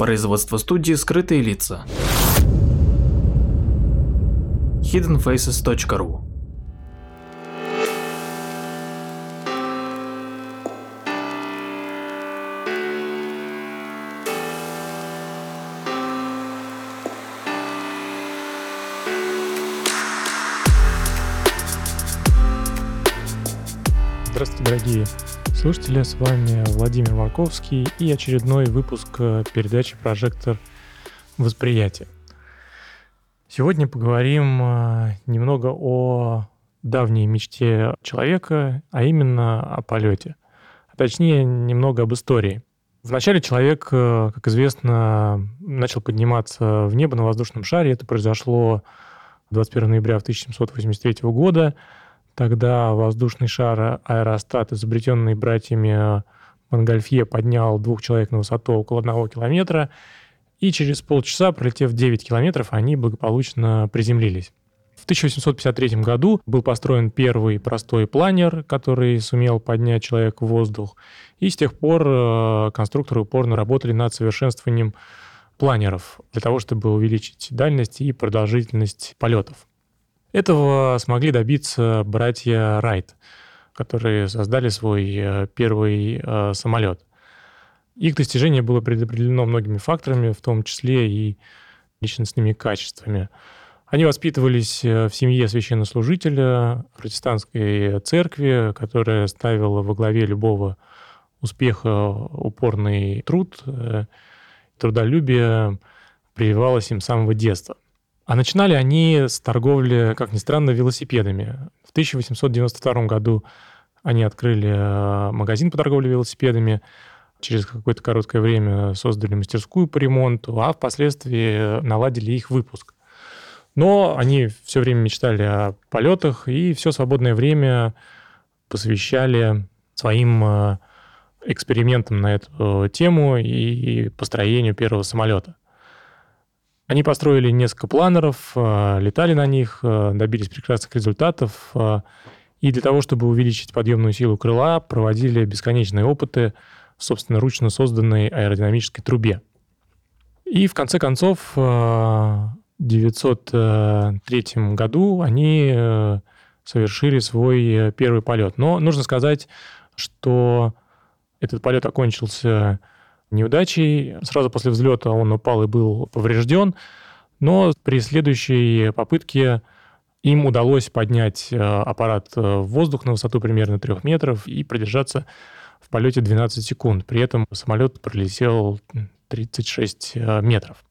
Производство студии «Скрытые лица». hiddenfaces.ru Здравствуйте, дорогие слушатели, с вами Владимир Марковский и очередной выпуск э, передачи «Прожектор восприятия». Сегодня поговорим э, немного о давней мечте человека, а именно о полете. А точнее, немного об истории. Вначале человек, э, как известно, начал подниматься в небо на воздушном шаре. Это произошло 21 ноября 1783 года – Тогда воздушный шар аэростат, изобретенный братьями Монгольфье, поднял двух человек на высоту около одного километра, и через полчаса, пролетев 9 километров, они благополучно приземлились. В 1853 году был построен первый простой планер, который сумел поднять человека в воздух. И с тех пор э, конструкторы упорно работали над совершенствованием планеров для того, чтобы увеличить дальность и продолжительность полетов. Этого смогли добиться братья Райт, которые создали свой э, первый э, самолет. Их достижение было предопределено многими факторами, в том числе и личностными качествами. Они воспитывались э, в семье священнослужителя протестантской церкви, которая ставила во главе любого успеха упорный труд, трудолюбие прививалось им с самого детства – а начинали они с торговли, как ни странно, велосипедами. В 1892 году они открыли э, магазин по торговле велосипедами, через какое-то короткое время создали мастерскую по ремонту, а впоследствии наладили их выпуск. Но они все время мечтали о полетах и все свободное время посвящали своим э, экспериментам на эту тему и построению первого самолета. Они построили несколько планеров, э, летали на них, э, добились прекрасных результатов. Э, и для того, чтобы увеличить подъемную силу крыла, проводили бесконечные опыты в собственноручно созданной аэродинамической трубе. И в конце концов, в 1903 году они совершили свой первый полет. Но нужно сказать, что этот полет окончился неудачей. Сразу после взлета он упал и был поврежден, но при следующей попытке им удалось поднять э, аппарат э, в воздух на высоту примерно 3 метров и продержаться в полете 12 секунд. При этом самолет пролетел 36 э, метров.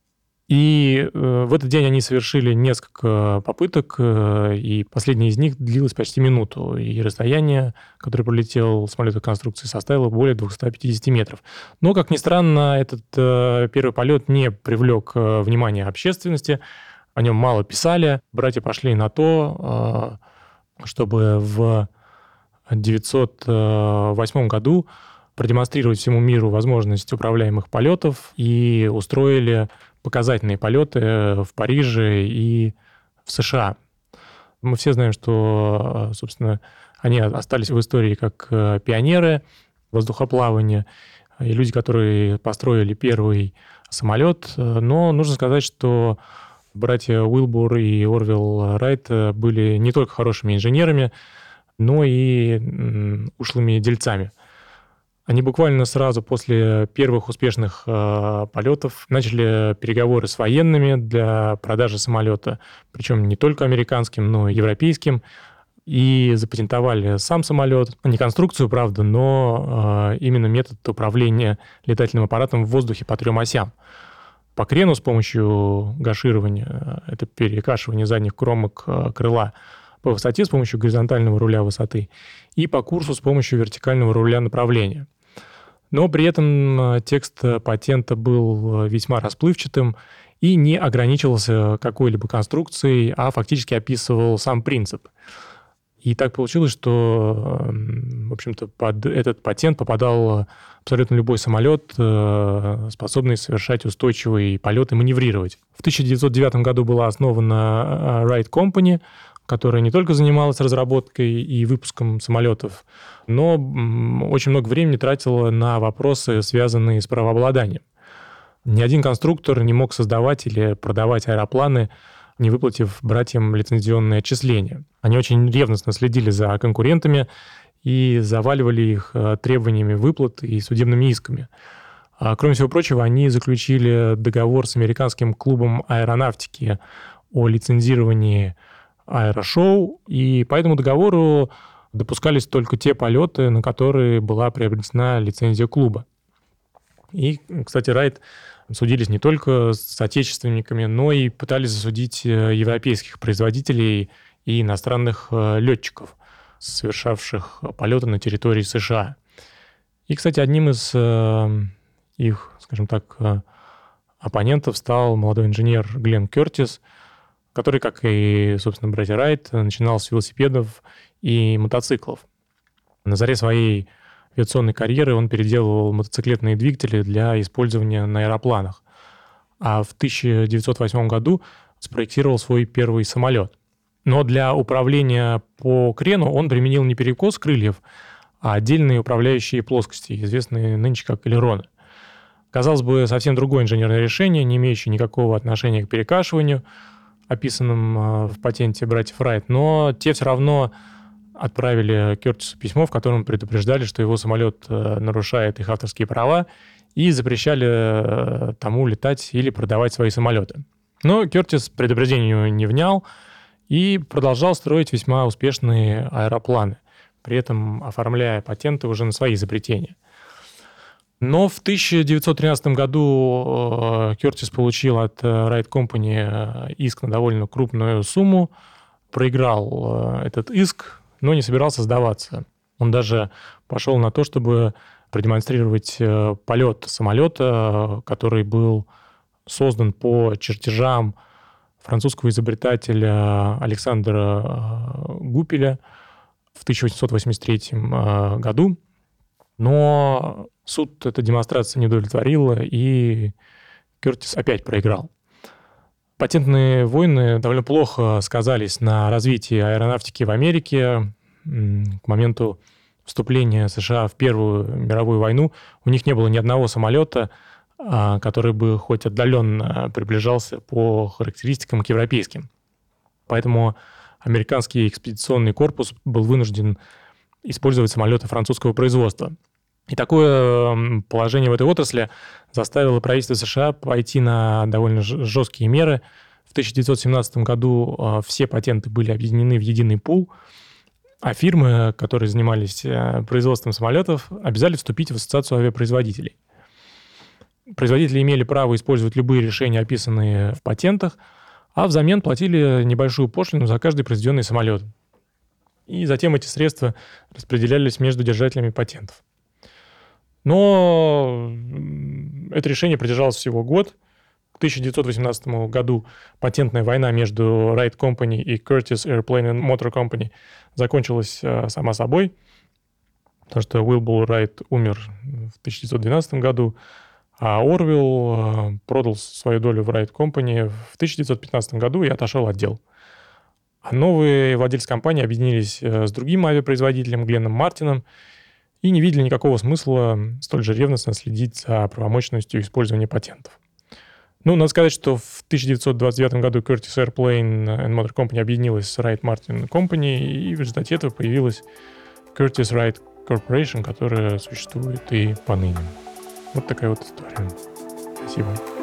И э, в этот день они совершили несколько попыток, э, и последняя из них длилась почти минуту. И расстояние, которое пролетел самолет конструкции, составило более 250 метров. Но, как ни странно, этот э, первый полет не привлек внимания общественности. О нем мало писали. Братья пошли на то, чтобы в 1908 году продемонстрировать всему миру возможность управляемых полетов и устроили показательные полеты в Париже и в США. Мы все знаем, что, собственно, они остались в истории как э, пионеры воздухоплавания и люди, которые построили первый самолет. Но нужно сказать, что братья Уилбур и Орвилл Райт были не только хорошими инженерами, но и ушлыми дельцами. Они буквально сразу после первых успешных э, полетов начали переговоры с военными для продажи самолета, причем не только американским, но и европейским, и запатентовали сам самолет, не конструкцию, правда, но э, именно метод управления летательным аппаратом в воздухе по трем осям. По крену с помощью гаширования, это перекашивание задних кромок э, крыла, по высоте с помощью горизонтального руля высоты и по курсу с помощью вертикального руля направления – но при этом э, текст э, патента был э, весьма расплывчатым и не ограничивался какой-либо конструкцией, а фактически описывал сам принцип. И так получилось, что, в общем-то, под этот патент попадал абсолютно любой самолет, способный совершать устойчивый полет и маневрировать. В 1909 году была основана Wright Company, которая не только занималась разработкой и выпуском самолетов, но очень много времени тратила на вопросы, связанные с правообладанием. Ни один конструктор не мог создавать или продавать аэропланы, не выплатив братьям лицензионные отчисления. Они очень ревностно следили за конкурентами и заваливали их э, требованиями выплат и судебными исками. А, кроме всего прочего, они заключили договор с американским клубом аэронавтики о лицензировании аэрошоу, и по этому договору допускались только те полеты, на которые была приобретена лицензия клуба. И, кстати, Райт судились не только с отечественниками, но и пытались засудить э, европейских производителей и иностранных э, летчиков, совершавших полеты на территории США. И, кстати, одним из э, их, скажем так, оппонентов стал молодой инженер Глен Кертис, который, как и, собственно, братья Райт, начинал с велосипедов и мотоциклов. На заре своей авиационной карьеры он переделывал мотоциклетные двигатели для использования на аэропланах. А в 1908 году спроектировал свой первый самолет. Но для управления по крену он применил не перекос крыльев, а отдельные управляющие плоскости, известные нынче как элероны. Казалось бы, совсем другое инженерное решение, не имеющее никакого отношения к перекашиванию, описанным а, в патенте братьев Райт, но те все равно отправили Кертису письмо, в котором предупреждали, что его самолет э, нарушает их авторские права, и запрещали э, тому летать или продавать свои самолеты. Но Кертис предупреждению не внял и продолжал строить весьма успешные аэропланы, при этом оформляя патенты уже на свои изобретения. Но в 1913 году Кертис получил от Wright Company иск на довольно крупную сумму, проиграл этот иск, но не собирался сдаваться. Он даже пошел на то, чтобы продемонстрировать э, полет самолета, который был создан по чертежам французского изобретателя Александра э, Гупеля в 1883 э, году. Но суд эта демонстрация не удовлетворила, и Кертис опять проиграл. Патентные войны довольно плохо сказались на развитии аэронавтики в Америке. К моменту вступления США в Первую мировую войну у них не было ни одного самолета, а, который бы хоть отдаленно приближался по характеристикам к европейским. Поэтому американский экспедиционный корпус был вынужден использовать самолеты французского производства – и такое положение в этой отрасли заставило правительство США пойти на довольно жесткие меры. В 1917 году а, все патенты были объединены в единый пул, а фирмы, которые занимались э, производством самолетов, обязали вступить в ассоциацию авиапроизводителей. Производители имели право использовать любые решения, описанные в патентах, а взамен платили небольшую пошлину за каждый произведенный самолет. И затем эти средства распределялись между держателями патентов. Но это решение продержалось всего год. К 1918 году патентная война между Wright Company и Curtis Airplane and Motor Company закончилась э, сама собой, потому что Уилбул Райт умер в 1912 году, а Орвилл э, продал свою долю в Wright Company в 1915 году и отошел от дел. А новые владельцы компании объединились э, с другим авиапроизводителем Гленном Мартином и не видели никакого смысла столь же ревностно следить за правомощностью использования патентов. Ну, надо сказать, что в 1929 году Curtis Airplane and Motor Company объединилась с Wright Martin Company, и в результате этого появилась Curtis Wright Corporation, которая существует и поныне. Вот такая вот история. Спасибо.